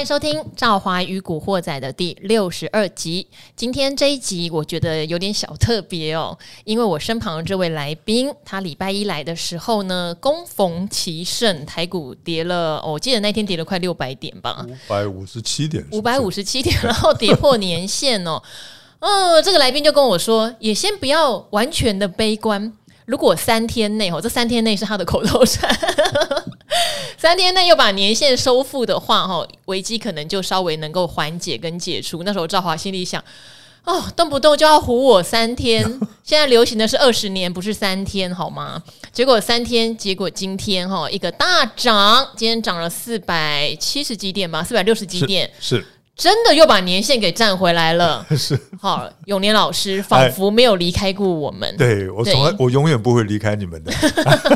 欢迎收听《赵华与古惑仔》的第六十二集。今天这一集我觉得有点小特别哦，因为我身旁的这位来宾，他礼拜一来的时候呢，恭逢其盛，台股跌了，哦，我记得那天跌了快六百点吧，五百五十七点，五百五十七点，然后跌破年线哦。哦，这个来宾就跟我说，也先不要完全的悲观。如果三天内哦，这三天内是他的口头禅，三天内又把年限收复的话，哈，危机可能就稍微能够缓解跟解除。那时候赵华心里想，哦，动不动就要唬我三天，现在流行的是二十年，不是三天，好吗？结果三天，结果今天哈一个大涨，今天涨了四百七十几点吧，四百六十几点，是。是真的又把年限给占回来了，是好，永年老师仿佛没有离开过我们。对，我从来我永远不会离开你们的。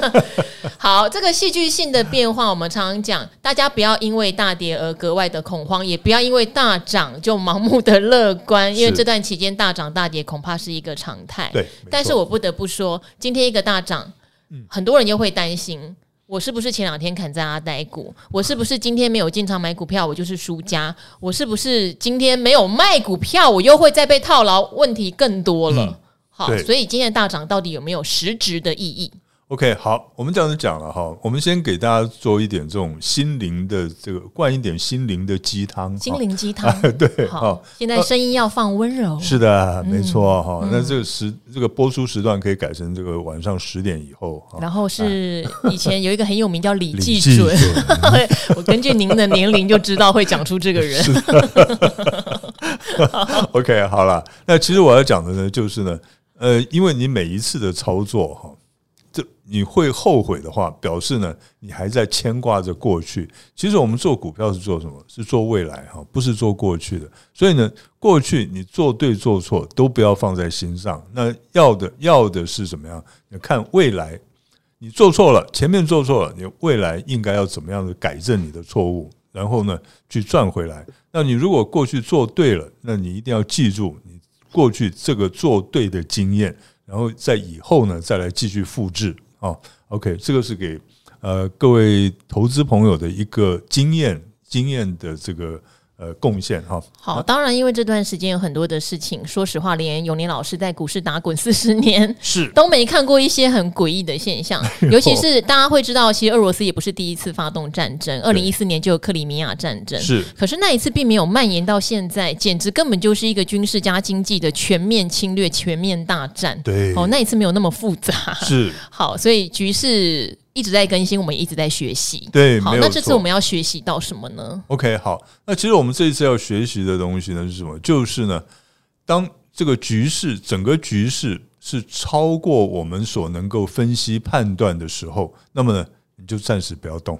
好，这个戏剧性的变化，我们常常讲，大家不要因为大跌而格外的恐慌，也不要因为大涨就盲目的乐观，因为这段期间大涨大跌恐怕是一个常态。对，但是我不得不说，今天一个大涨，很多人又会担心。我是不是前两天砍在阿呆股？我是不是今天没有进场买股票，我就是输家？我是不是今天没有卖股票，我又会再被套牢？问题更多了。嗯、好，所以今天的大涨到底有没有实质的意义？OK，好，我们这样子讲了哈，我们先给大家做一点这种心灵的这个灌一点心灵的鸡汤，心灵鸡汤，对，好，现在声音要放温柔，是的，没错哈。那这个时这个播出时段可以改成这个晚上十点以后，然后是以前有一个很有名叫李济 准，我根据您的年龄就知道会讲出这个人。OK，好了，那其实我要讲的呢，就是呢，呃，因为你每一次的操作哈。你会后悔的话，表示呢，你还在牵挂着过去。其实我们做股票是做什么？是做未来哈，不是做过去的。所以呢，过去你做对做错都不要放在心上。那要的要的是怎么样？你看未来，你做错了，前面做错了，你未来应该要怎么样的改正你的错误，然后呢，去赚回来。那你如果过去做对了，那你一定要记住你过去这个做对的经验，然后在以后呢，再来继续复制。哦，OK，这个是给呃各位投资朋友的一个经验经验的这个。呃，贡献哈。好，当然，因为这段时间有很多的事情，说实话，连永年老师在股市打滚四十年是。都没看过一些很诡异的现象，尤其是大家会知道，其实俄罗斯也不是第一次发动战争，二零一四年就有克里米亚战争，是，可是那一次并没有蔓延到现在，简直根本就是一个军事加经济的全面侵略、全面大战，对，哦，那一次没有那么复杂，是，好，所以局势。一直在更新，我们一直在学习。对，好，那这次我们要学习到什么呢？OK，好，那其实我们这一次要学习的东西呢是什么？就是呢，当这个局势整个局势是超过我们所能够分析判断的时候，那么呢，你就暂时不要动，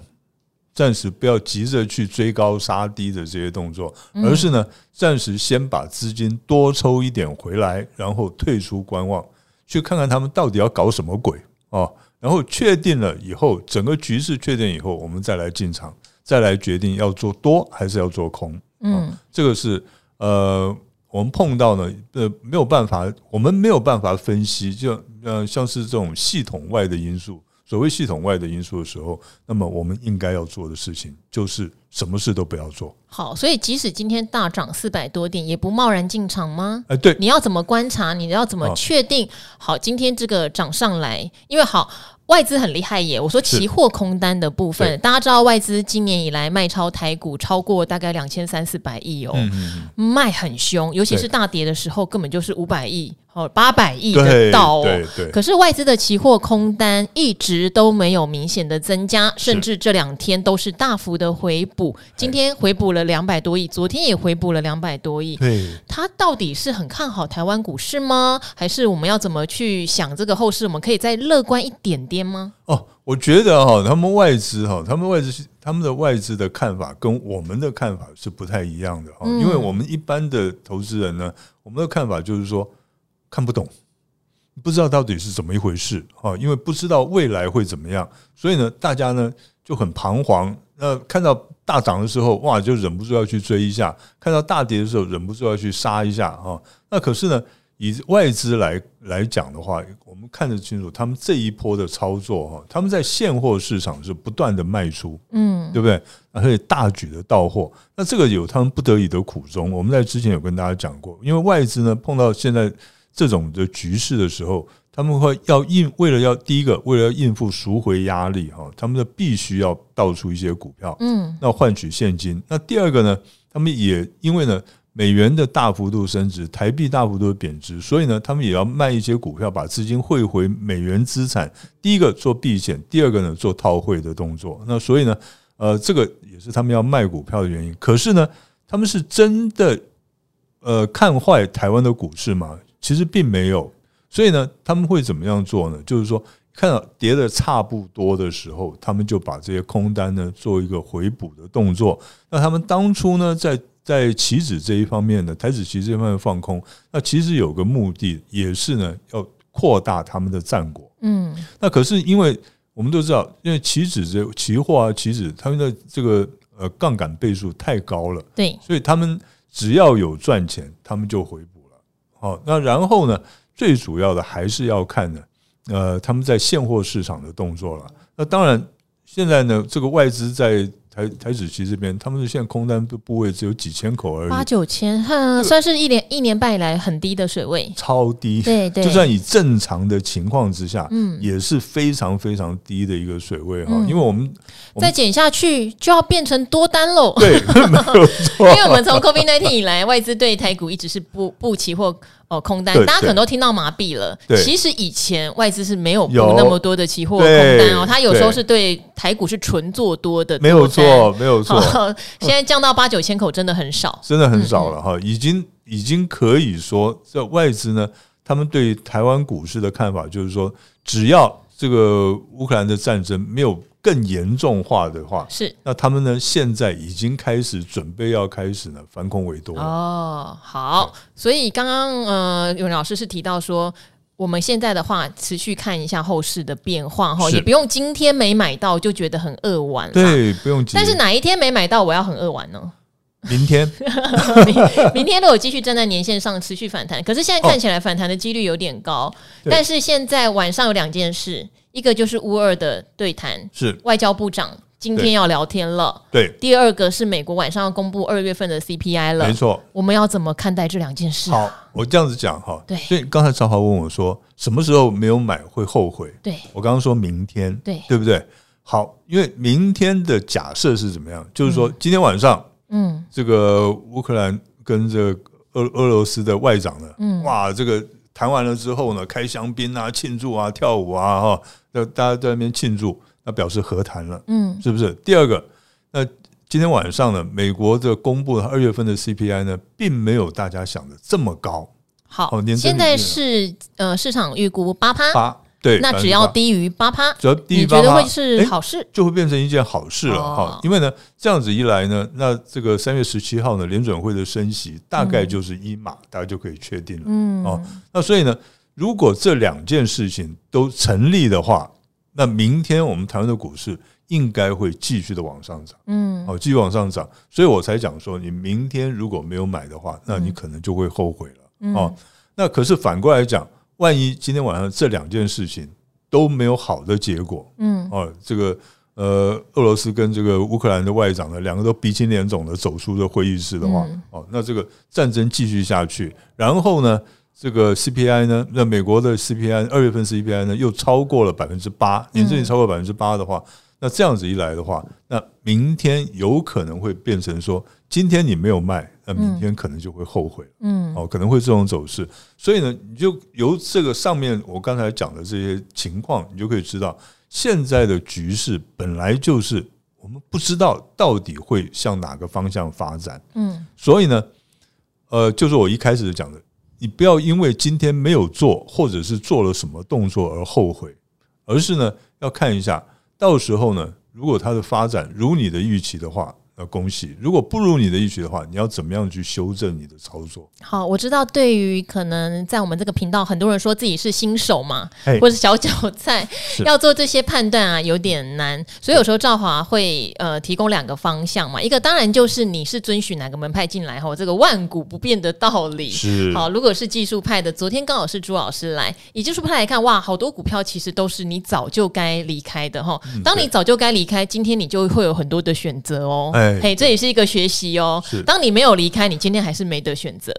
暂时不要急着去追高杀低的这些动作，而是呢，暂时先把资金多抽一点回来，然后退出观望，去看看他们到底要搞什么鬼哦。然后确定了以后，整个局势确定以后，我们再来进场，再来决定要做多还是要做空。嗯，这个是呃，我们碰到呢，呃，没有办法，我们没有办法分析，就呃，像是这种系统外的因素。所谓系统外的因素的时候，那么我们应该要做的事情就是什么事都不要做。好，所以即使今天大涨四百多点，也不贸然进场吗？哎，对，你要怎么观察？你要怎么确定？好，今天这个涨上来，因为好。外资很厉害耶！我说期货空单的部分，大家知道外资今年以来卖超台股超过大概两千三四百亿哦，卖很凶，尤其是大跌的时候，根本就是五百亿。哦，八百亿的到哦，可是外资的期货空单一直都没有明显的增加，甚至这两天都是大幅的回补。今天回补了两百多亿，昨天也回补了两百多亿。对，他到底是很看好台湾股市吗？还是我们要怎么去想这个后市？我们可以再乐观一点点吗？哦，我觉得哈，他们外资哈，他们外资他们的外资的看法跟我们的看法是不太一样的哈，因为我们一般的投资人呢，我们的看法就是说。看不懂，不知道到底是怎么一回事啊？因为不知道未来会怎么样，所以呢，大家呢就很彷徨。那看到大涨的时候，哇，就忍不住要去追一下；看到大跌的时候，忍不住要去杀一下啊。那可是呢，以外资来来讲的话，我们看得清楚，他们这一波的操作哈，他们在现货市场是不断的卖出，嗯，对不对？而且大举的到货，那这个有他们不得已的苦衷。我们在之前有跟大家讲过，因为外资呢碰到现在这种的局势的时候，他们会要应为了要第一个为了要应付赎回压力哈，他们的必须要倒出一些股票，嗯，那换取现金。那第二个呢，他们也因为呢。美元的大幅度升值，台币大幅度贬值，所以呢，他们也要卖一些股票，把资金汇回美元资产。第一个做避险，第二个呢做套汇的动作。那所以呢，呃，这个也是他们要卖股票的原因。可是呢，他们是真的呃看坏台湾的股市吗？其实并没有。所以呢，他们会怎么样做呢？就是说，看到跌的差不多的时候，他们就把这些空单呢做一个回补的动作。那他们当初呢，在在棋子这一方面呢，台子棋这一方面放空，那其实有个目的，也是呢要扩大他们的战果。嗯，那可是因为我们都知道，因为棋子这期货啊，棋子他们的这个呃杠杆倍数太高了，对，所以他们只要有赚钱，他们就回补了。好，那然后呢，最主要的还是要看呢，呃，他们在现货市场的动作了。那当然，现在呢，这个外资在。台台子期这边，他们的现在空单的部位只有几千口而已，八九千，哼，算是一年一年半以来很低的水位，超低。对对，就算以正常的情况之下，嗯，也是非常非常低的一个水位哈。因为我们再减下去就要变成多单喽。对，没有错。因为我们从 COVID-19 以来，外资对台股一直是不不期货。哦，空单，大家可能都听到麻痹了。其实以前外资是没有布那么多的期货空单哦，它有时候是对台股是纯做多的多，没有错，没有 错。现在降到八九千口，真的很少，真的很少了哈。已经已经可以说，这外资呢，他们对台湾股市的看法就是说，只要这个乌克兰的战争没有。更严重化的话是，那他们呢？现在已经开始准备要开始呢，反恐为多哦。好，所以刚刚呃，永老师是提到说，我们现在的话持续看一下后市的变化哈，也不用今天没买到就觉得很扼腕。对，不用。但是哪一天没买到，我要很扼腕呢？明天，明明天如果继续站在年线上持续反弹，可是现在看起来反弹的几率有点高。哦、但是现在晚上有两件事。一个就是乌俄的对谈，是外交部长今天要聊天了。对，第二个是美国晚上要公布二月份的 CPI 了。没错，我们要怎么看待这两件事？好，我这样子讲哈。对，所以刚才赵华问我说，什么时候没有买会后悔？对，我刚刚说明天，对，对不对？好，因为明天的假设是怎么样？就是说今天晚上，嗯，这个乌克兰跟这个俄俄罗斯的外长呢，嗯，哇，这个。谈完了之后呢，开香槟啊，庆祝啊，跳舞啊，哈，那大家在那边庆祝，那表示和谈了，嗯，是不是？第二个，那今天晚上呢，美国的公布的二月份的 CPI 呢，并没有大家想的这么高。好，现在是呃，市场预估八趴八。对，那只要低于八趴，只要低于八趴，你觉得会是好事，就会变成一件好事了哈。哦、因为呢，这样子一来呢，那这个三月十七号呢，联准会的升息大概就是一码，嗯、大家就可以确定了。嗯，哦，那所以呢，如果这两件事情都成立的话，那明天我们台湾的股市应该会继续的往上涨。嗯，好，继续往上涨，所以我才讲说，你明天如果没有买的话，那你可能就会后悔了。嗯、哦，那可是反过来讲。万一今天晚上这两件事情都没有好的结果，嗯，哦，这个呃，俄罗斯跟这个乌克兰的外长呢，两个都鼻青脸肿的走出这会议室的话，哦，那这个战争继续下去，然后呢，这个 CPI 呢，那美国的 CPI 二月份 CPI 呢又超过了百分之八，年增率超过百分之八的话，那这样子一来的话，那明天有可能会变成说，今天你没有卖。那明天可能就会后悔，嗯，哦，可能会这种走势，所以呢，你就由这个上面我刚才讲的这些情况，你就可以知道，现在的局势本来就是我们不知道到底会向哪个方向发展，嗯，所以呢，呃，就是我一开始讲的，你不要因为今天没有做，或者是做了什么动作而后悔，而是呢，要看一下，到时候呢，如果它的发展如你的预期的话。那恭喜。如果不如你的意许的话，你要怎么样去修正你的操作？好，我知道，对于可能在我们这个频道，很多人说自己是新手嘛，或者小韭菜，要做这些判断啊，有点难。所以有时候赵华会呃提供两个方向嘛，一个当然就是你是遵循哪个门派进来后，这个万古不变的道理是好。如果是技术派的，昨天刚好是朱老师来，以技术派来看，哇，好多股票其实都是你早就该离开的哈。当你早就该离开，今天你就会有很多的选择哦。哎，嘿，这也是一个学习哦。当你没有离开，你今天还是没得选择，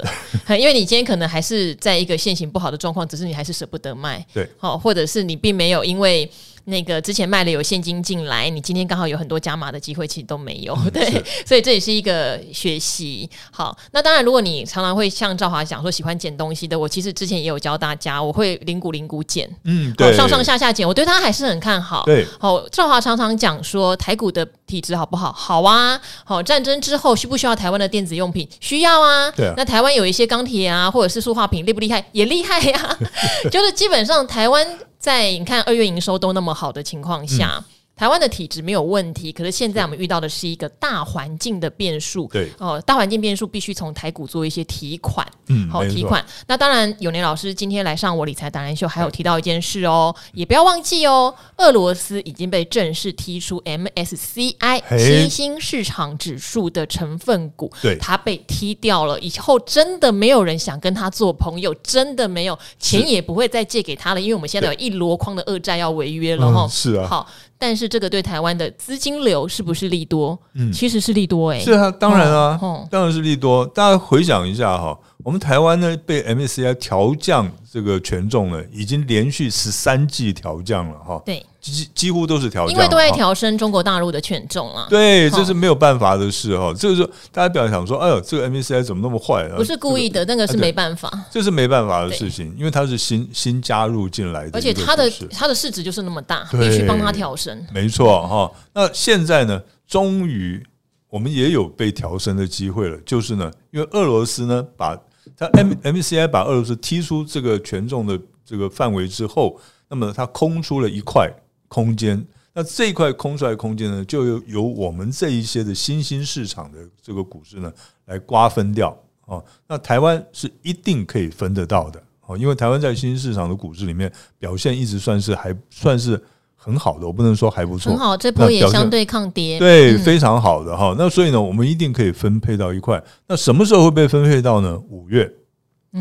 因为你今天可能还是在一个现行不好的状况，只是你还是舍不得卖。对，好，或者是你并没有因为。那个之前卖了有现金进来，你今天刚好有很多加码的机会，其实都没有，嗯、对，所以这也是一个学习。好，那当然，如果你常常会像赵华讲说喜欢捡东西的，我其实之前也有教大家，我会零股零股捡，嗯，对，上上下下捡，我对他还是很看好。对，好，赵华常常讲说台股的体质好不好？好啊，好，战争之后需不需要台湾的电子用品？需要啊。对啊，那台湾有一些钢铁啊，或者是塑化品厉不厉害？也厉害呀、啊，就是基本上台湾。在你看二月营收都那么好的情况下。台湾的体质没有问题，可是现在我们遇到的是一个大环境的变数。对哦，大环境变数必须从台股做一些提款。嗯，好提款。那当然，永年老师今天来上我理财达人秀，还有提到一件事哦，也不要忘记哦，俄罗斯已经被正式踢出 MSCI 新兴市场指数的成分股。对，它被踢掉了以后，真的没有人想跟他做朋友，真的没有钱也不会再借给他了，因为我们现在有一箩筐的恶债要违约了哈。是啊，好。但是这个对台湾的资金流是不是利多？嗯，其实是利多哎、欸。是啊，当然啊，哦、当然是利多。大家回想一下哈，我们台湾呢被 MSCI 调降这个权重呢，已经连续十三季调降了哈。对。几几乎都是调降，因为都在调升中国大陆的权重了。对，这是没有办法的事哈。这个时候大家不要想说，哎呦，这个 MSCI 怎么那么坏？不是故意的，那个是没办法，这是没办法的事情，因为它是新新加入进来的，而且它的它的市值就是那么大，必须帮它调升。没错哈。那现在呢，终于我们也有被调升的机会了，就是呢，因为俄罗斯呢，把它 M M C I 把俄罗斯踢出这个权重的这个范围之后，那么它空出了一块。空间，那这一块空出来的空间呢，就由由我们这一些的新兴市场的这个股市呢来瓜分掉哦。那台湾是一定可以分得到的哦，因为台湾在新兴市场的股市里面表现一直算是还算是很好的，我不能说还不错，很好，这波也相对抗跌，对，非常好的哈。那所以呢，我们一定可以分配到一块。那什么时候会被分配到呢？五月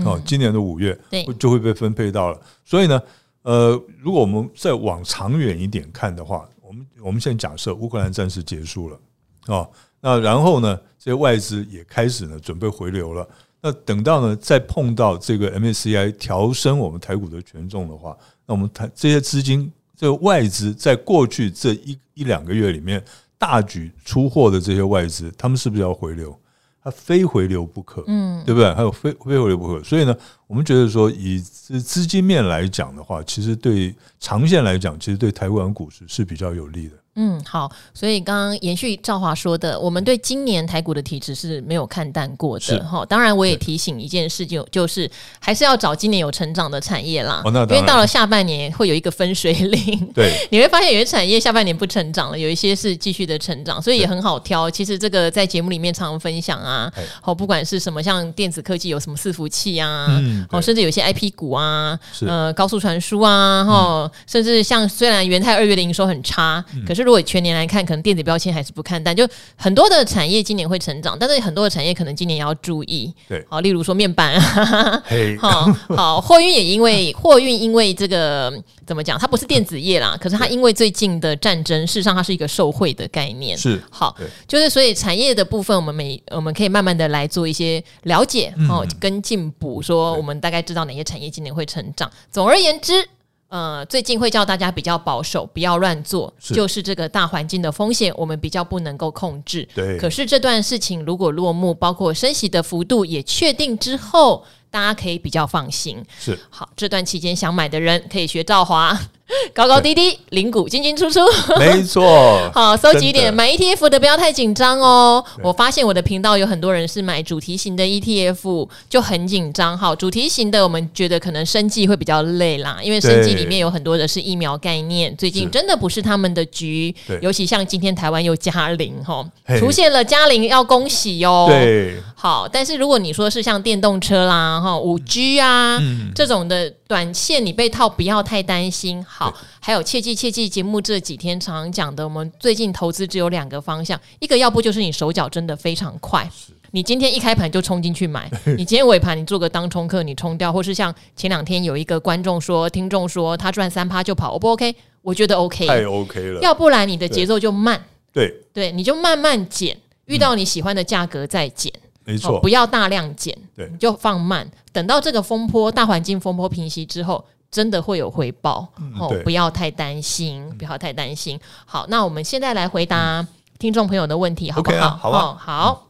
哦，今年的五月对就会被分配到了。所以呢。呃，如果我们再往长远一点看的话，我们我们现在假设乌克兰战事结束了，哦，那然后呢，这些外资也开始呢准备回流了。那等到呢再碰到这个 MSCI 调升我们台股的权重的话，那我们台这些资金，这个外资在过去这一一两个月里面大举出货的这些外资，他们是不是要回流？它非回流不可，嗯，对不对？还有非非回流不可，所以呢，我们觉得说，以资资金面来讲的话，其实对长线来讲，其实对台湾股市是比较有利的。嗯，好，所以刚刚延续赵华说的，我们对今年台股的体质是没有看淡过的哈。当然，我也提醒一件事就，就是还是要找今年有成长的产业啦。哦，因为到了下半年会有一个分水岭，对，你会发现有些产业下半年不成长了，有一些是继续的成长，所以也很好挑。其实这个在节目里面常常分享啊，好，不管是什么像电子科技有什么伺服器啊，好，甚至有些 IP 股啊，呃，高速传输啊，哈，甚至像虽然元泰二月的营收很差，可是如果全年来看，可能电子标签还是不看淡，就很多的产业今年会成长，但是很多的产业可能今年也要注意。对，好，例如说面板 好好，货运也因为货运因为这个怎么讲，它不是电子业啦，可是它因为最近的战争，事实上它是一个受惠的概念。是，好，就是所以产业的部分，我们每我们可以慢慢的来做一些了解，哦，跟进补，说我们大概知道哪些产业今年会成长。总而言之。呃，最近会叫大家比较保守，不要乱做，是就是这个大环境的风险，我们比较不能够控制。对，可是这段事情如果落幕，包括升息的幅度也确定之后。大家可以比较放心。是好，这段期间想买的人可以学赵华。高高低低，领股进进出出，没错。好，收集一点，买 ETF 的不要太紧张哦。我发现我的频道有很多人是买主题型的 ETF，就很紧张。好，主题型的我们觉得可能生计会比较累啦，因为生计里面有很多的是疫苗概念，最近真的不是他们的局。尤其像今天台湾又嘉陵哈，出现了嘉陵，要恭喜哟。对，好，但是如果你说是像电动车啦，哈，五 G 啊、嗯、这种的短线，你被套不要太担心。好，还有切记切记，节目这几天常常讲的，我们最近投资只有两个方向，一个要不就是你手脚真的非常快，你今天一开盘就冲进去买，你今天尾盘你做个当冲客，你冲掉，或是像前两天有一个观众说、听众说他赚三趴就跑，O 不 OK？我觉得 OK，太 OK 了。要不然你的节奏就慢，对。对，你就慢慢减，遇到你喜欢的价格再减，没错，不要大量减，对，你就放慢，等到这个风波大环境风波平息之后。真的会有回报、嗯、哦，不要太担心，不要太担心。好，那我们现在来回答听众朋友的问题，好不好？Okay 啊、好、啊，好。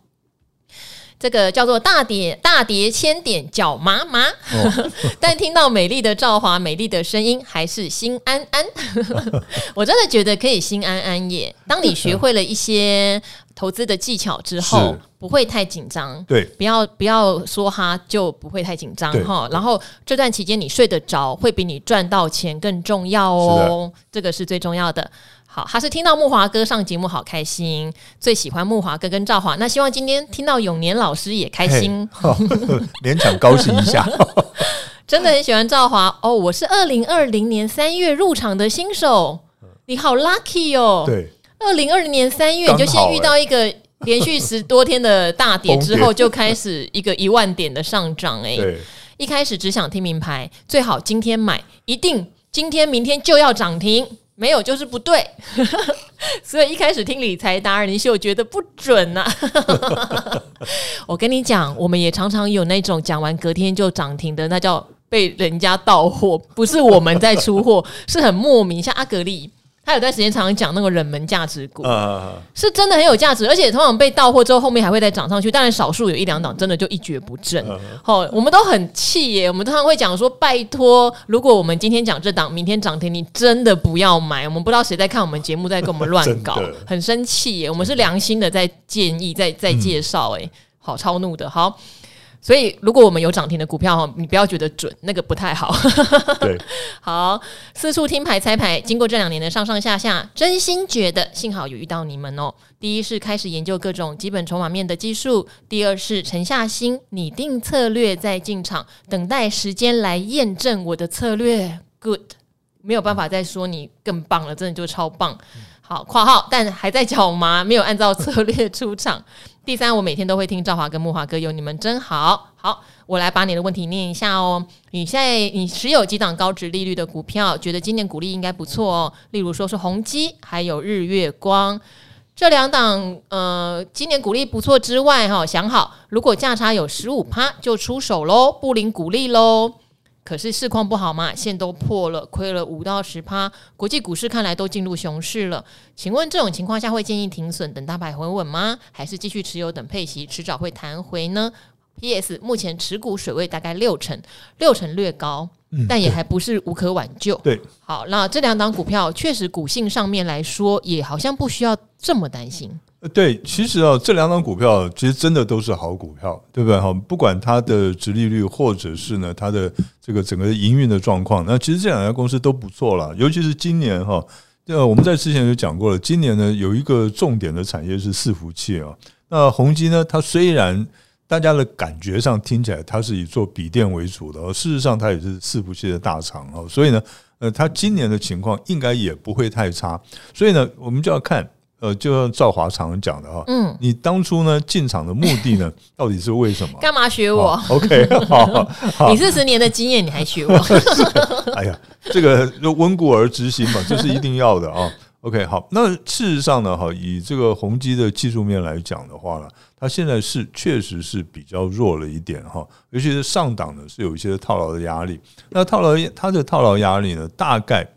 这个叫做大跌大跌千点脚麻麻，哦、但听到美丽的赵华美丽的声音，还是心安安。我真的觉得可以心安安耶。当你学会了一些投资的技巧之后，不会太紧张。对，不要不要说哈，就不会太紧张哈。然后这段期间你睡得着，会比你赚到钱更重要哦。这个是最重要的。好，他是听到木华哥上节目好开心，最喜欢木华哥跟赵华。那希望今天听到永年老师也开心，连场 高兴一下。真的很喜欢赵华哦，我是二零二零年三月入场的新手，你好 lucky 哦。对，二零二零年三月你就先遇到一个连续十多天的大跌 之后，就开始一个一万点的上涨哎。对，一开始只想听名牌，最好今天买，一定今天明天就要涨停。没有就是不对，所以一开始听理财达人，你是有觉得不准呐、啊？我跟你讲，我们也常常有那种讲完隔天就涨停的，那叫被人家到货，不是我们在出货，是很莫名，像阿格力。他有段时间常常讲那个冷门价值股，是真的很有价值，而且通常被到货之后，后面还会再涨上去。当然，少数有一两档真的就一蹶不振。好，我们都很气耶。我们通常会讲说：“拜托，如果我们今天讲这档，明天涨停，你真的不要买。”我们不知道谁在看我们节目，在跟我们乱搞，很生气耶。我们是良心的在建议，在在介绍，哎，好超怒的，好。所以，如果我们有涨停的股票哈，你不要觉得准，那个不太好。对，好，四处听牌猜牌，经过这两年的上上下下，真心觉得幸好有遇到你们哦。第一是开始研究各种基本筹码面的技术，第二是沉下心拟定策略再进场，等待时间来验证我的策略。Good，没有办法再说你更棒了，真的就超棒。好，括号，但还在脚麻，没有按照策略出场。第三，我每天都会听赵华跟木华哥，有你们真好。好，我来把你的问题念一下哦。你现在你持有几档高值利率的股票，觉得今年股利应该不错哦。例如说是宏基，还有日月光这两档，呃，今年股利不错之外，哈，想好如果价差有十五趴就出手喽，不领股利喽。可是市况不好嘛，线都破了，亏了五到十趴。国际股市看来都进入熊市了，请问这种情况下会建议停损等大盘回稳吗？还是继续持有等配息，迟早会弹回呢？P.S. 目前持股水位大概六成，六成略高，但也还不是无可挽救。对，好，那这两档股票确实股性上面来说，也好像不需要这么担心。对，其实啊，这两档股票其实真的都是好股票，对不对？哈，不管它的殖利率，或者是呢它的这个整个营运的状况，那其实这两家公司都不错了。尤其是今年哈，呃，我们在之前就讲过了，今年呢有一个重点的产业是伺服器啊。那宏基呢，它虽然大家的感觉上听起来它是以做笔电为主的，而事实上它也是伺服器的大厂啊。所以呢，呃，它今年的情况应该也不会太差。所以呢，我们就要看。呃，就像赵华常讲的哈，嗯，你当初呢进场的目的呢，到底是为什么？干嘛学我？OK，好，你四十年的经验，你还学我？哎呀，这个温故而知新嘛，这是一定要的啊。OK，好，那事实上呢，哈，以这个宏基的技术面来讲的话呢，它现在是确实是比较弱了一点哈，尤其是上档呢是有一些套牢的压力。那套牢它的套牢压力呢，大概。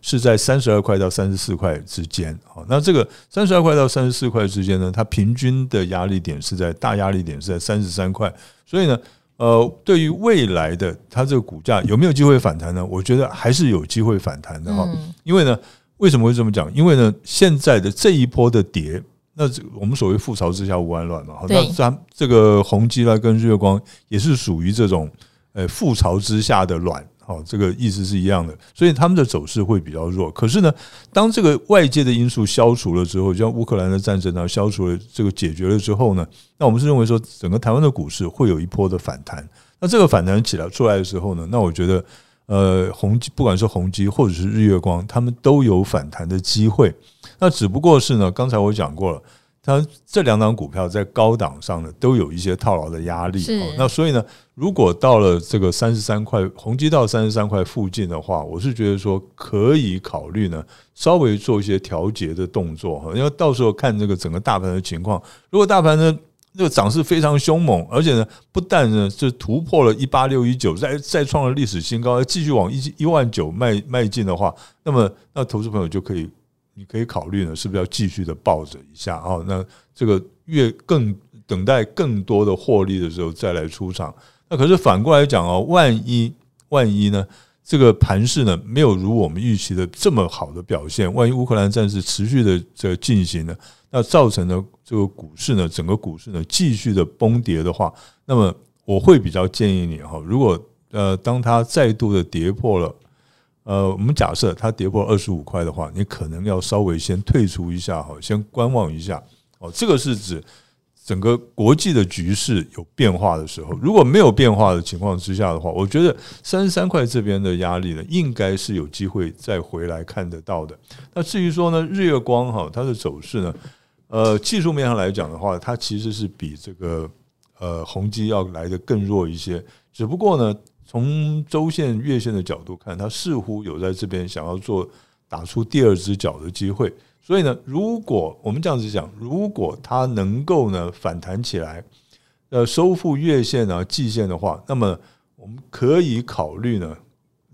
是在三十二块到三十四块之间，好，那这个三十二块到三十四块之间呢，它平均的压力点是在大压力点是在三十三块，所以呢，呃，对于未来的它这个股价有没有机会反弹呢？我觉得还是有机会反弹的哈。因为呢，为什么会这么讲？因为呢，现在的这一波的跌，那这我们所谓覆巢之下无完卵嘛。那咱这个宏基啦跟日月光也是属于这种呃覆巢之下的卵。好，这个意思是一样的，所以他们的走势会比较弱。可是呢，当这个外界的因素消除了之后，就像乌克兰的战争啊，消除了这个解决了之后呢，那我们是认为说，整个台湾的股市会有一波的反弹。那这个反弹起来出来的时候呢，那我觉得，呃，宏基不管是宏基或者是日月光，他们都有反弹的机会。那只不过是呢，刚才我讲过了。它这两档股票在高档上呢，都有一些套牢的压力。那所以呢，如果到了这个三十三块，宏基到三十三块附近的话，我是觉得说可以考虑呢，稍微做一些调节的动作哈。因为到时候看这个整个大盘的情况，如果大盘呢这个涨势非常凶猛，而且呢不但呢是突破了一八六一九，再再创了历史新高，继续往一一万九迈迈进的话，那么那投资朋友就可以。你可以考虑呢，是不是要继续的抱着一下啊？那这个越更等待更多的获利的时候再来出场。那可是反过来讲哦，万一万一呢，这个盘势呢没有如我们预期的这么好的表现，万一乌克兰战事持续的这进行呢，那造成的这个股市呢，整个股市呢继续的崩跌的话，那么我会比较建议你哈，如果呃当它再度的跌破了。呃，我们假设它跌破二十五块的话，你可能要稍微先退出一下哈，先观望一下哦。这个是指整个国际的局势有变化的时候，如果没有变化的情况之下的话，我觉得三十三块这边的压力呢，应该是有机会再回来看得到的。那至于说呢，日月光哈，它的走势呢，呃，技术面上来讲的话，它其实是比这个呃宏基要来得更弱一些，只不过呢。从周线、月线的角度看，它似乎有在这边想要做打出第二只脚的机会。所以呢，如果我们这样子讲，如果它能够呢反弹起来，呃，收复月线啊、季线的话，那么我们可以考虑呢，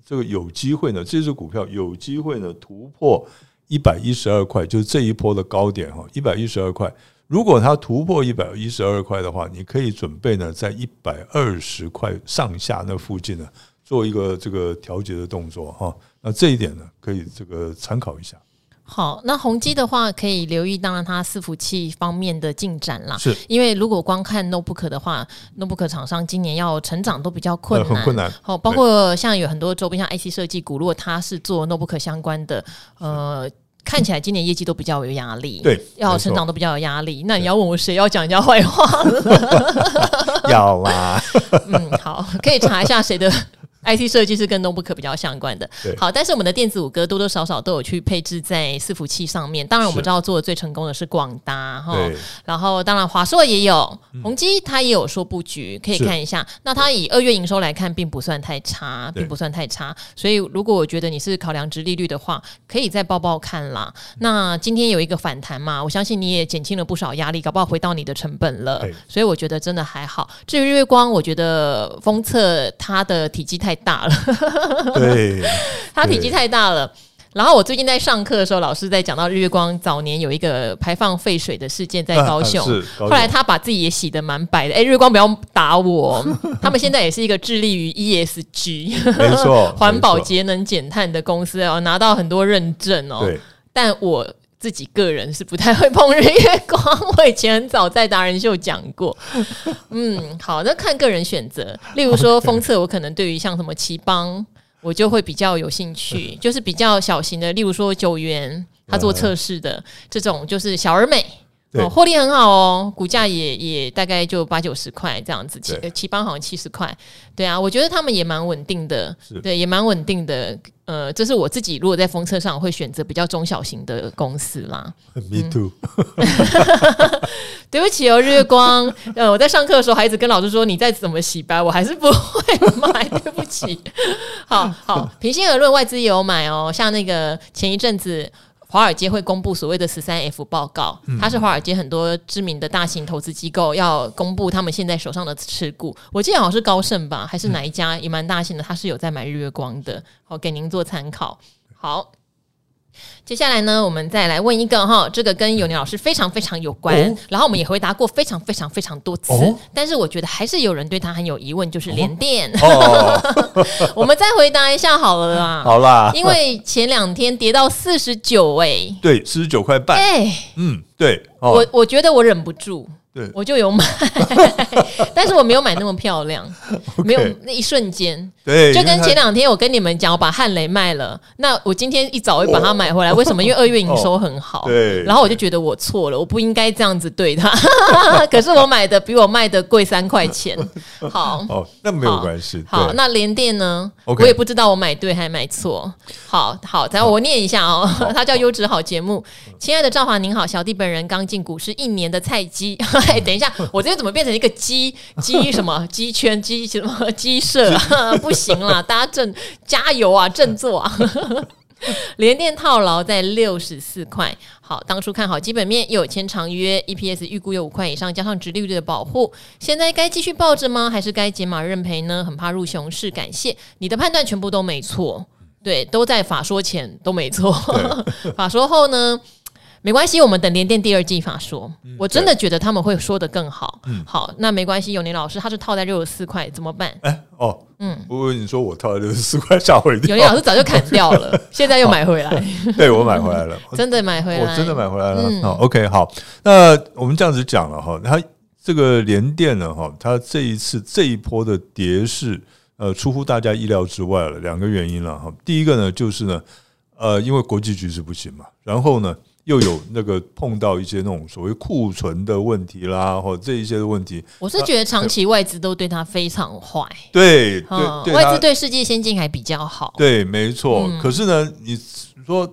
这个有机会呢，这只股票有机会呢突破一百一十二块，就是这一波的高点哈，一百一十二块。如果它突破一百一十二块的话，你可以准备呢，在一百二十块上下那附近呢，做一个这个调节的动作哈。那这一点呢，可以这个参考一下。好，那宏基的话可以留意，当然它伺服器方面的进展啦。是，因为如果光看 notebook 的话，notebook 厂商今年要成长都比较困难，很困难。好，包括像有很多周边像 IC 设计股，如果它是做 notebook 相关的，呃。看起来今年业绩都比较有压力，对，要成长都比较有压力。那你要问我谁要讲人家坏话了？要啊，嗯，好，可以查一下谁的。IC 设计是跟 notebook 比较相关的，好，但是我们的电子五哥多多少少都有去配置在伺服器上面。当然，我们知道做的最成功的是广达哈，然后当然华硕也有，宏基它也有说布局，可以看一下。那它以二月营收来看，并不算太差，并不算太差。所以，如果我觉得你是考量值利率的话，可以再报报看啦。那今天有一个反弹嘛，我相信你也减轻了不少压力，搞不好回到你的成本了。所以我觉得真的还好。至于日月光，我觉得封测它的体积太。太大了，对，它体积太大了。然后我最近在上课的时候，老师在讲到日月光早年有一个排放废水的事件在高雄，后来他把自己也洗得蛮白的。哎，日月光不要打我，他们现在也是一个致力于 ESG，没错，环保节能减碳的公司哦，拿到很多认证哦。但我自己个人是不太会碰日月光，我以前很早在达人秀讲过。嗯，好，那看个人选择。例如说封测，我可能对于像什么奇邦，我就会比较有兴趣，就是比较小型的，例如说九元，他做测试的这种，就是小而美。哦，获利很好哦，股价也也大概就八九十块这样子，奇奇邦好像七十块，对啊，我觉得他们也蛮稳定的，对，也蛮稳定的。呃，这是我自己如果在风车上会选择比较中小型的公司啦。Me too。对不起哦，日月光。呃，我在上课的时候还一直跟老师说，你再怎么洗白，我还是不会买。对不起。好好，平心而论，外资也有买哦，像那个前一阵子。华尔街会公布所谓的十三 F 报告，它是华尔街很多知名的大型投资机构要公布他们现在手上的持股。我记得好像是高盛吧，还是哪一家也蛮大型的，它是有在买日月光的。好，给您做参考。好，接下来呢，我们再来问一个哈，这个跟永年老师非常非常有关，哦、然后我们也回答过非常非常非常多次，哦、但是我觉得还是有人对他很有疑问，就是连电。哦、我们再回答一下好了啦，好啦，因为前两天跌到四十九哎，对，四十九块半，哎、欸，嗯，对，哦、我我觉得我忍不住。对，我就有买，但是我没有买那么漂亮，没有那一瞬间。对，就跟前两天我跟你们讲，我把汉雷卖了，那我今天一早会把它买回来。为什么？因为二月营收很好。对，然后我就觉得我错了，我不应该这样子对它。可是我买的比我卖的贵三块钱。好，哦，那没有关系。好，那联电呢？我也不知道我买对还买错。好好，等下我念一下哦。它叫优质好节目。亲爱的赵华您好，小弟本人刚进股市一年的菜鸡。哎，等一下，我这个怎么变成一个鸡鸡什么鸡圈鸡什么鸡舍？不行啦，大家振加油啊，振作啊！联电套牢在六十四块。好，当初看好基本面，又有签长约，EPS 预估有五块以上，加上直利率的保护，现在该继续抱着吗？还是该解码认赔呢？很怕入熊市。感谢你的判断，全部都没错，对，都在法说前都没错，法说后呢？没关系，我们等联电第二季法说。嗯、我真的觉得他们会说的更好。嗯、好，那没关系。永年老师他是套在六十四块，怎么办？哎哦，嗯，不过你说我套在六十四块，吓我一跳。永年老师早就砍掉了，现在又买回来。对，我买回来了，真的买回来，我真的买回来了。嗯、好，OK，好，那我们这样子讲了哈，它这个联电呢哈，它这一次这一波的跌势，呃，出乎大家意料之外了。两个原因了哈，第一个呢就是呢，呃，因为国际局势不行嘛，然后呢。又有那个碰到一些那种所谓库存的问题啦，或者这一些的问题，我是觉得长期外资都对它非常坏。对对，外资对世界先进还比较好。对，没错。嗯、可是呢，你说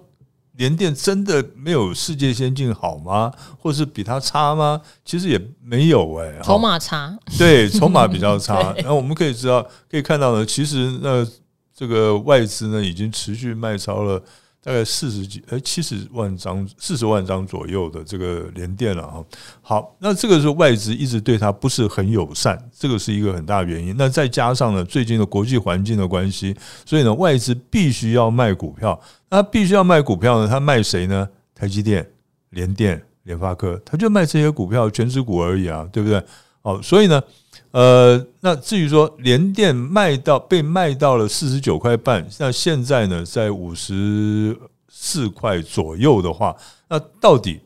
联电真的没有世界先进好吗？或是比它差吗？其实也没有哎、欸，筹码差。对，筹码比较差。对然后我们可以知道，可以看到呢，其实那这个外资呢已经持续卖超了。大概四十几，哎，七十万张，四十万张左右的这个联电了哈。好，那这个是外资一直对它不是很友善，这个是一个很大的原因。那再加上呢，最近的国际环境的关系，所以呢，外资必须要卖股票。那必须要卖股票呢，他卖谁呢？台积电、联电、联发科，他就卖这些股票，全职股而已啊，对不对？好，所以呢。呃，那至于说联电卖到被卖到了四十九块半，那现在呢，在五十四块左右的话，那到底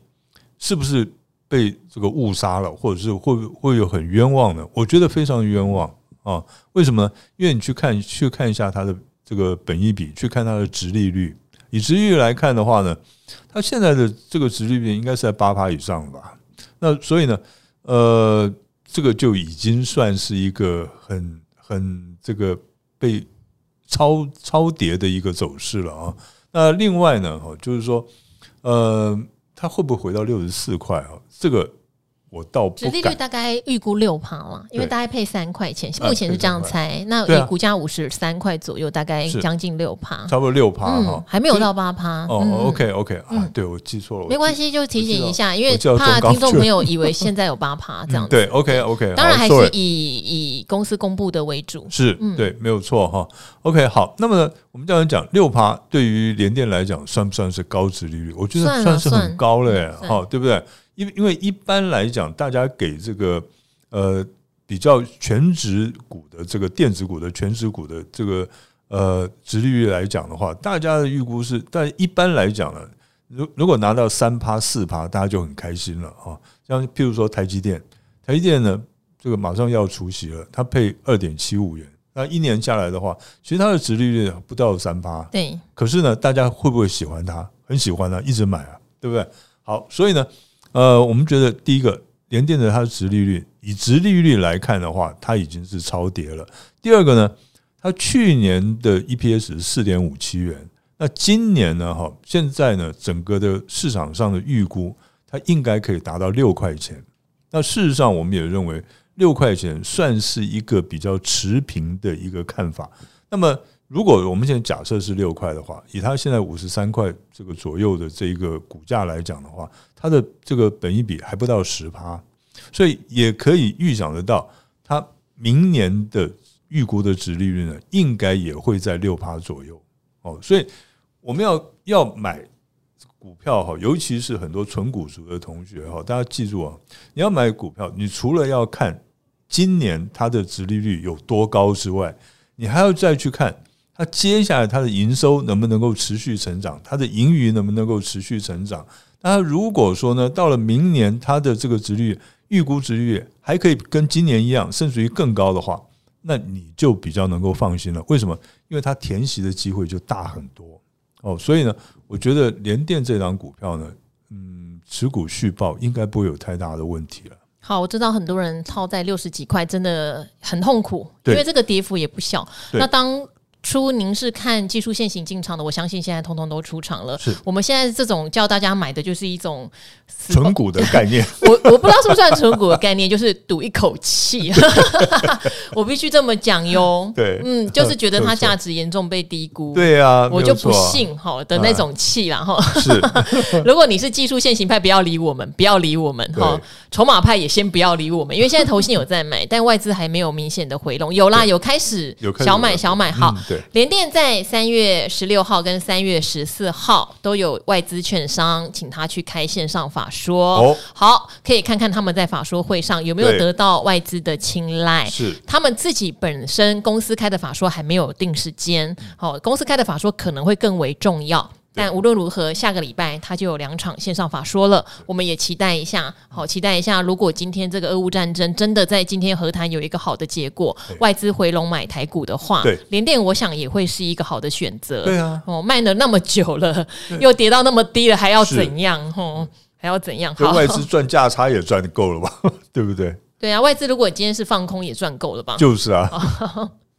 是不是被这个误杀了，或者是会会有很冤枉呢？我觉得非常冤枉啊！为什么呢？因为你去看去看一下它的这个本益比，去看它的殖利率，以殖利率来看的话呢，它现在的这个殖利率应该是在八趴以上吧？那所以呢，呃。这个就已经算是一个很很这个被超超跌的一个走势了啊。那另外呢，哈，就是说，呃，它会不会回到六十四块啊？这个。我倒不，殖利率大概预估六趴嘛，因为大概配三块钱，目前是这样猜。那以股价五十三块左右，大概将近六趴，差不多六趴哈，还没有到八趴。哦，OK OK，啊，对我记错了，没关系，就提醒一下，因为怕听众朋友 以为现在有八趴这样子。对，OK OK，当然还是以以公司公布的为主。是，对，没有错哈。OK，好，那么呢，我们这样讲，六趴对于联电来讲，算不算是高值利率？我觉得算是很高了耶，哈，对不对？因为因为一般来讲，大家给这个呃比较全值股的这个电子股的全值股的这个呃殖利率来讲的话，大家的预估是，但一般来讲呢，如如果拿到三趴四趴，大家就很开心了啊。像譬如说台积电，台积电呢，这个马上要除息了，它配二点七五元，那一年下来的话，其实它的值利率不到三趴。对。可是呢，大家会不会喜欢它？很喜欢它，一直买啊，对不对？好，所以呢。呃，我们觉得第一个联电的它的殖利率，以殖利率来看的话，它已经是超跌了。第二个呢，它去年的 EPS 是四点五七元，那今年呢，哈，现在呢，整个的市场上的预估，它应该可以达到六块钱。那事实上，我们也认为六块钱算是一个比较持平的一个看法。那么，如果我们现在假设是六块的话，以它现在五十三块这个左右的这一个股价来讲的话，它的这个本益比还不到十趴，所以也可以预想得到，它明年的预估的值利率呢，应该也会在六趴左右哦。所以我们要要买股票哈，尤其是很多纯股族的同学哈，大家记住啊，你要买股票，你除了要看今年它的值利率有多高之外，你还要再去看它接下来它的营收能不能够持续成长，它的盈余能不能够持续成长。那如果说呢，到了明年它的这个值率预估值率还可以跟今年一样，甚至于更高的话，那你就比较能够放心了。为什么？因为它填息的机会就大很多哦，所以呢。我觉得联电这档股票呢，嗯，持股续报应该不会有太大的问题了。好，我知道很多人套在六十几块，真的很痛苦，因为这个跌幅也不小。那当初您是看技术线型进场的，我相信现在通通都出场了。是，我们现在这种叫大家买的就是一种存股的概念。我我不知道是不是算存股的概念，就是赌一口气。我必须这么讲哟。对，嗯，就是觉得它价值严重被低估。对啊，我就不信哈的那种气然后是，如果你是技术线型派，不要理我们，不要理我们哈。筹码派也先不要理我们，因为现在投信有在买，但外资还没有明显的回笼。有啦，有开始小买小买好。联电在三月十六号跟三月十四号都有外资券商请他去开线上法说，哦，好，可以看看他们在法说会上有没有得到外资的青睐。是，他们自己本身公司开的法说还没有定时间，好，公司开的法说可能会更为重要。但无论如何，下个礼拜他就有两场线上法说了，我们也期待一下，好期待一下。如果今天这个俄乌战争真的在今天和谈有一个好的结果，外资回笼买台股的话，联电我想也会是一个好的选择。对啊，哦，卖了那么久了，又跌到那么低了，还要怎样？哦，还要怎样？好，外资赚价差也赚够了吧？对不对？对啊，外资如果今天是放空也赚够了吧？就是啊。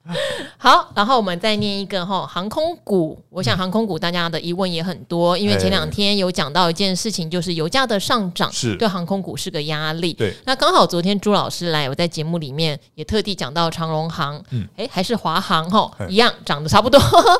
好，然后我们再念一个哈，航空股。我想航空股大家的疑问也很多，因为前两天有讲到一件事情，就是油价的上涨是对航空股是个压力。对，那刚好昨天朱老师来，我在节目里面也特地讲到长荣航，嗯，诶，还是华航哈，一样涨得差不多。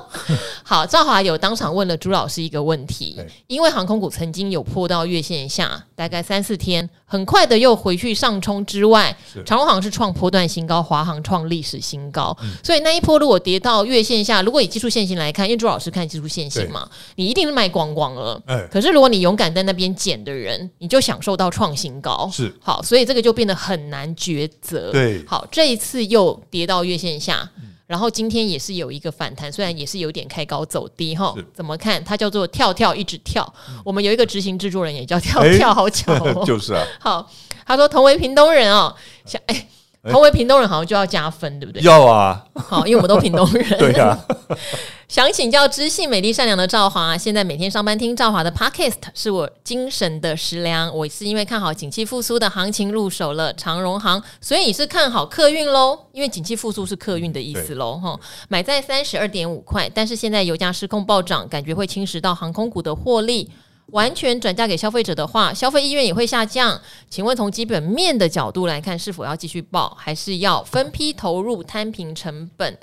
好，赵华有当场问了朱老师一个问题，因为航空股曾经有破到月线下，大概三四天，很快的又回去上冲之外，长荣航是创波段新高，华航创历史新高。嗯所以那一波如果跌到月线下，如果以技术线型来看，因为朱老师看技术线型嘛，你一定是卖光光了。欸、可是如果你勇敢在那边捡的人，你就享受到创新高。是好，所以这个就变得很难抉择。对，好，这一次又跌到月线下，嗯、然后今天也是有一个反弹，虽然也是有点开高走低哈。怎么看？它叫做跳跳一直跳。嗯、我们有一个执行制作人也叫跳跳，好巧、哦欸。就是啊。好，他说同为屏东人哦，想哎。同为屏东人好像就要加分，对不对？要啊，好，因为我们都屏东人。对呀、啊。想请教知性、美丽、善良的赵华，现在每天上班听赵华的 Podcast 是我精神的食粮。我是因为看好景气复苏的行情入手了长荣航，所以你是看好客运喽？因为景气复苏是客运的意思喽，哈。买在三十二点五块，但是现在油价失控暴涨，感觉会侵蚀到航空股的获利。完全转嫁给消费者的话，消费意愿也会下降。请问从基本面的角度来看，是否要继续报，还是要分批投入摊平成本？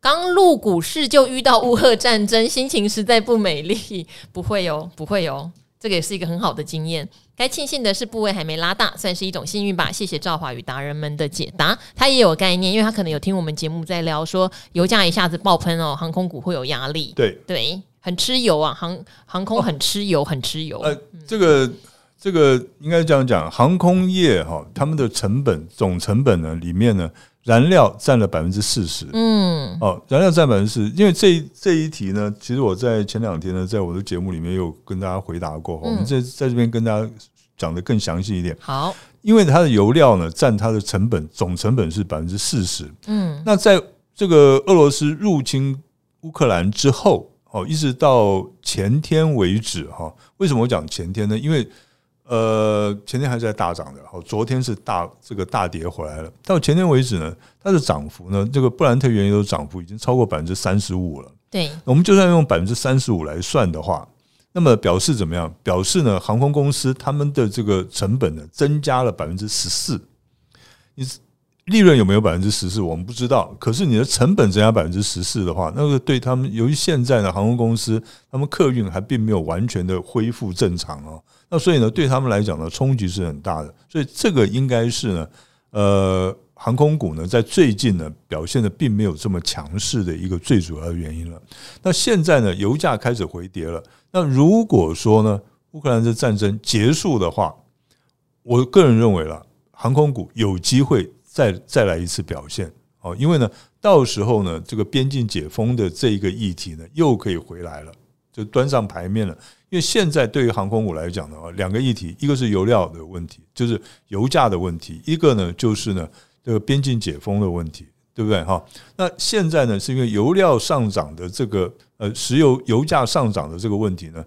刚入股市就遇到乌俄战争，心情实在不美丽。不会哦，不会哦，这个也是一个很好的经验。该庆幸的是部位还没拉大，算是一种幸运吧。谢谢赵华与达人们的解答，他也有概念，因为他可能有听我们节目在聊说油价一下子爆喷哦，航空股会有压力。对对。很吃油啊，航航空很吃油，哦、很吃油。呃，这个这个应该这样讲，航空业哈，他们的成本总成本呢里面呢，燃料占了百分之四十。嗯，哦，燃料占百分之四十，因为这这一题呢，其实我在前两天呢，在我的节目里面有跟大家回答过。嗯、我们在在这边跟大家讲的更详细一点。好，因为它的油料呢占它的成本总成本是百分之四十。嗯，那在这个俄罗斯入侵乌克兰之后。哦，一直到前天为止哈，为什么我讲前天呢？因为呃，前天还是在大涨的，哦，昨天是大这个大跌回来了。到前天为止呢，它的涨幅呢，这个布兰特原油的涨幅已经超过百分之三十五了。对，我们就算用百分之三十五来算的话，那么表示怎么样？表示呢，航空公司他们的这个成本呢，增加了百分之十四。你。利润有没有百分之十四？我们不知道。可是你的成本增加百分之十四的话，那个对他们，由于现在呢，航空公司他们客运还并没有完全的恢复正常哦。那所以呢，对他们来讲呢，冲击是很大的。所以这个应该是呢，呃，航空股呢，在最近呢表现的并没有这么强势的一个最主要的原因了。那现在呢，油价开始回跌了。那如果说呢，乌克兰的战争结束的话，我个人认为了，航空股有机会再再来一次表现哦，因为呢，到时候呢，这个边境解封的这一个议题呢，又可以回来了，就端上台面了。因为现在对于航空股来讲的话，两个议题，一个是油料的问题，就是油价的问题；一个呢，就是呢。这个边境解封的问题，对不对哈？那现在呢，是因为油料上涨的这个呃，石油油价上涨的这个问题呢，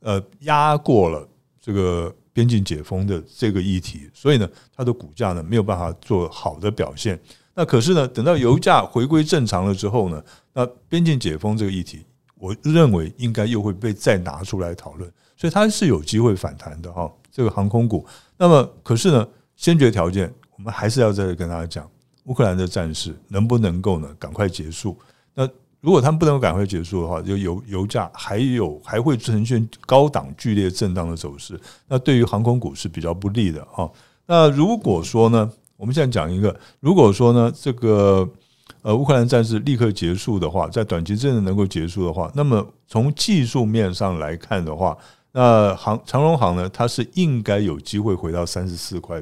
呃，压过了这个边境解封的这个议题，所以呢，它的股价呢没有办法做好的表现。那可是呢，等到油价回归正常了之后呢，那边境解封这个议题，我认为应该又会被再拿出来讨论，所以它是有机会反弹的哈。这个航空股，那么可是呢，先决条件。我们还是要再跟大家讲，乌克兰的战事能不能够呢赶快结束？那如果他们不能赶快结束的话，就油油价还有还会呈现高档剧烈震荡的走势，那对于航空股是比较不利的啊。那如果说呢，我们现在讲一个，如果说呢这个呃乌克兰战事立刻结束的话，在短期之内能够结束的话，那么从技术面上来看的话，那航长荣航呢，它是应该有机会回到三十四块。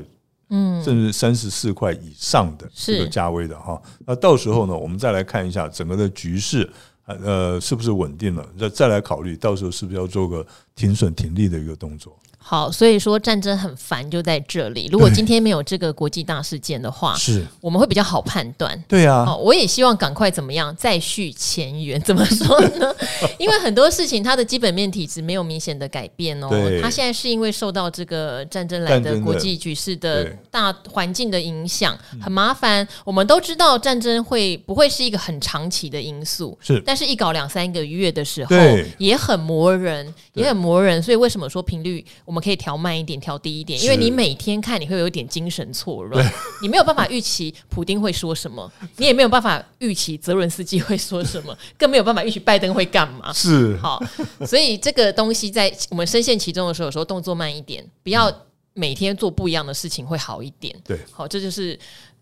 嗯，甚至三十四块以上的这个价位的哈，那到时候呢，我们再来看一下整个的局势，呃，是不是稳定了？再再来考虑，到时候是不是要做个停损停利的一个动作？好，所以说战争很烦就在这里。如果今天没有这个国际大事件的话，是我们会比较好判断。对啊，好，我也希望赶快怎么样再续前缘？怎么说呢？因为很多事情它的基本面体质没有明显的改变哦。它现在是因为受到这个战争来的国际局势的大环境的影响，很麻烦。我们都知道战争会不会是一个很长期的因素？是，但是一搞两三个月的时候，也很磨人，也很磨人。所以为什么说频率？我们可以调慢一点，调低一点，因为你每天看你会有一点精神错乱，你没有办法预期普丁会说什么，你也没有办法预期泽伦斯基会说什么，更没有办法预期拜登会干嘛。是好，所以这个东西在我们深陷其中的时候，有时候动作慢一点，不要每天做不一样的事情会好一点。对，好，这就是。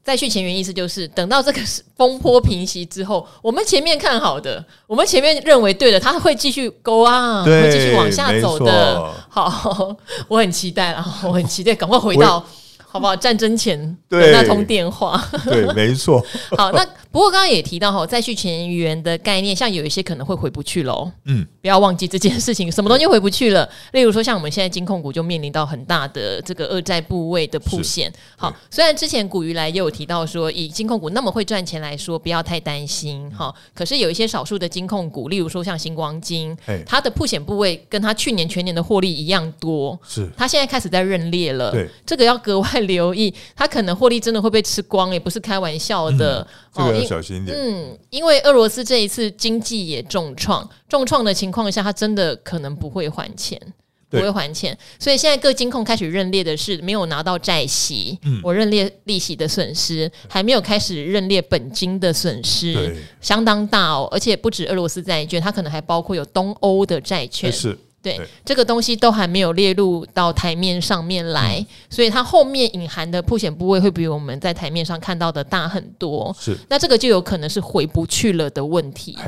再续前缘，意思就是等到这个风波平息之后，我们前面看好的，我们前面认为对的，它会继续 go on，会继续往下走的。好，我很期待啊，我很期待，赶快回到。好不好？战争前的那通电话，对，没错。好，那不过刚刚也提到哈，再续前缘的概念，像有一些可能会回不去喽。嗯，不要忘记这件事情，什么东西回不去了？例如说，像我们现在金控股就面临到很大的这个二债部位的曝险。好，虽然之前古鱼来也有提到说，以金控股那么会赚钱来说，不要太担心。哈，可是有一些少数的金控股，例如说像星光金，它的铺险部位跟它去年全年的获利一样多。是，它现在开始在认列了。对，这个要格外。留意，它可能获利真的会被吃光，也不是开玩笑的。嗯、这个要小心一点。嗯，因为俄罗斯这一次经济也重创，重创的情况下，他真的可能不会还钱，不会还钱。所以现在各金控开始认列的是没有拿到债息，嗯、我认列利息的损失，还没有开始认列本金的损失，相当大哦。而且不止俄罗斯债券，它可能还包括有东欧的债券。是。对，对这个东西都还没有列入到台面上面来，嗯、所以它后面隐含的破险部位会比我们在台面上看到的大很多。是，那这个就有可能是回不去了的问题。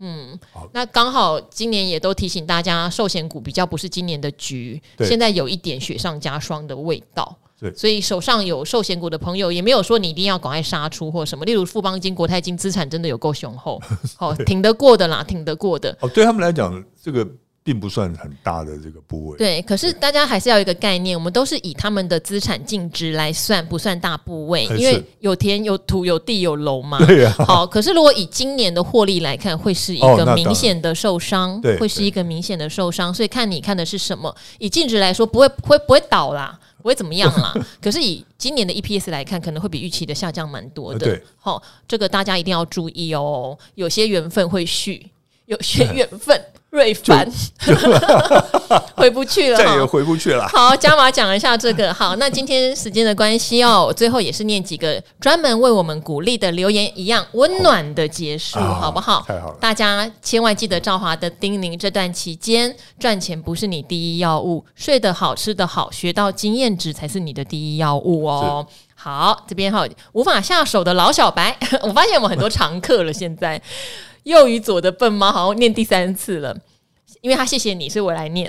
嗯，那刚好今年也都提醒大家，寿险股比较不是今年的局，现在有一点雪上加霜的味道。对，所以手上有寿险股的朋友，也没有说你一定要赶快杀出或什么。例如富邦金、国泰金资产真的有够雄厚，好、哦、挺得过的啦，挺得过的。哦，对他们来讲，这个。并不算很大的这个部位，对。可是大家还是要有一个概念，我们都是以他们的资产净值来算，不算大部位，因为有田有土有地有楼嘛。对呀。好，可是如果以今年的获利来看，会是一个明显的受伤，对，会是一个明显的受伤。所以看你看的是什么？以净值来说，不会会不会倒啦，不会怎么样啦。可是以今年的 EPS 来看，可能会比预期的下降蛮多的。对。好，这个大家一定要注意哦。有些缘分会续，有些 缘分。瑞凡 回不去了，再也回不去了。好，加码讲一下这个。好，那今天时间的关系哦，最后也是念几个专门为我们鼓励的留言，一样温暖的结束，哦、好不好？太好了！大家千万记得赵华的叮咛，这段期间赚钱不是你第一要务，睡得好、吃得好、学到经验值才是你的第一要务哦。好，这边哈无法下手的老小白，我发现我们很多常客了。现在右与左的笨猫好像念第三次了。因为他谢谢你，所以我来念。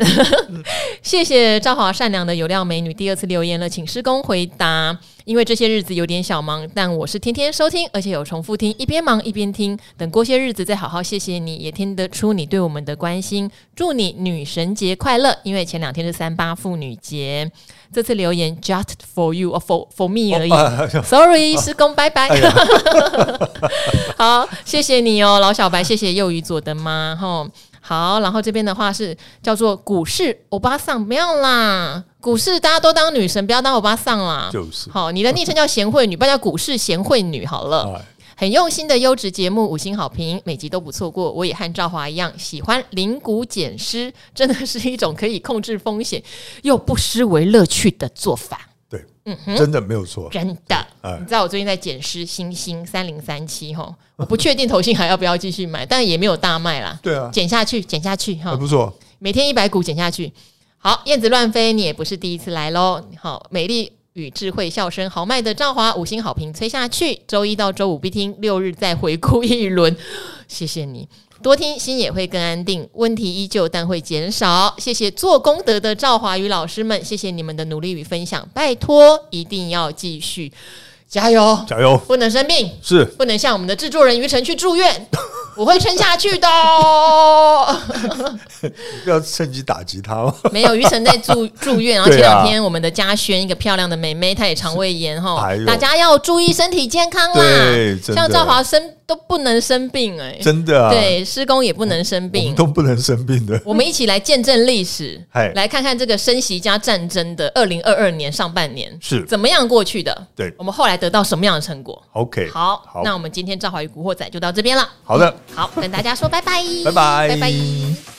谢谢赵华善良的有料美女，第二次留言了，请施工回答。因为这些日子有点小忙，但我是天天收听，而且有重复听，一边忙一边听。等过些日子再好好谢谢你，也听得出你对我们的关心。祝你女神节快乐！因为前两天是三八妇女节，这次留言 just for you or for for me 而已。哦、Sorry，施工，拜拜。好，谢谢你哦，老小白，谢谢右鱼左的妈哈。好，然后这边的话是叫做股市欧巴桑，不要啦，股市大家都当女神，不要当欧巴桑啦。就是，好，你的昵称叫贤惠女，不要叫股市贤惠女好了。哎、很用心的优质节目，五星好评，每集都不错过。我也和赵华一样，喜欢零股减湿，真的是一种可以控制风险又不失为乐趣的做法。嗯哼，真的没有错，真的。你知道我最近在捡尸星星三零三七哈，我不确定投信还要不要继续买，但也没有大卖啦。对啊，减下去，减下去哈，不错。每天一百股减下去。好，燕子乱飞，你也不是第一次来喽。好，美丽与智慧笑声豪迈的赵华，五星好评催下去。周一到周五必听，六日再回顾一轮。谢谢你。多听心也会更安定，问题依旧但会减少。谢谢做功德的赵华宇老师们，谢谢你们的努力与分享，拜托一定要继续加油，加油，不能生病，是不能像我们的制作人于晨去住院。我会撑下去的。不要趁机打击他哦。没有，于晨在住住院，然后前两天我们的嘉轩一个漂亮的妹妹，她也肠胃炎哈，大家要注意身体健康啦。对，像赵华生都不能生病哎，真的啊。对，施工也不能生病，都不能生病的。我们一起来见证历史，来看看这个升息加战争的二零二二年上半年是怎么样过去的。对，我们后来得到什么样的成果？OK，好，那我们今天赵华与古惑仔就到这边了。好的。好，跟大家说拜拜，拜拜，拜拜。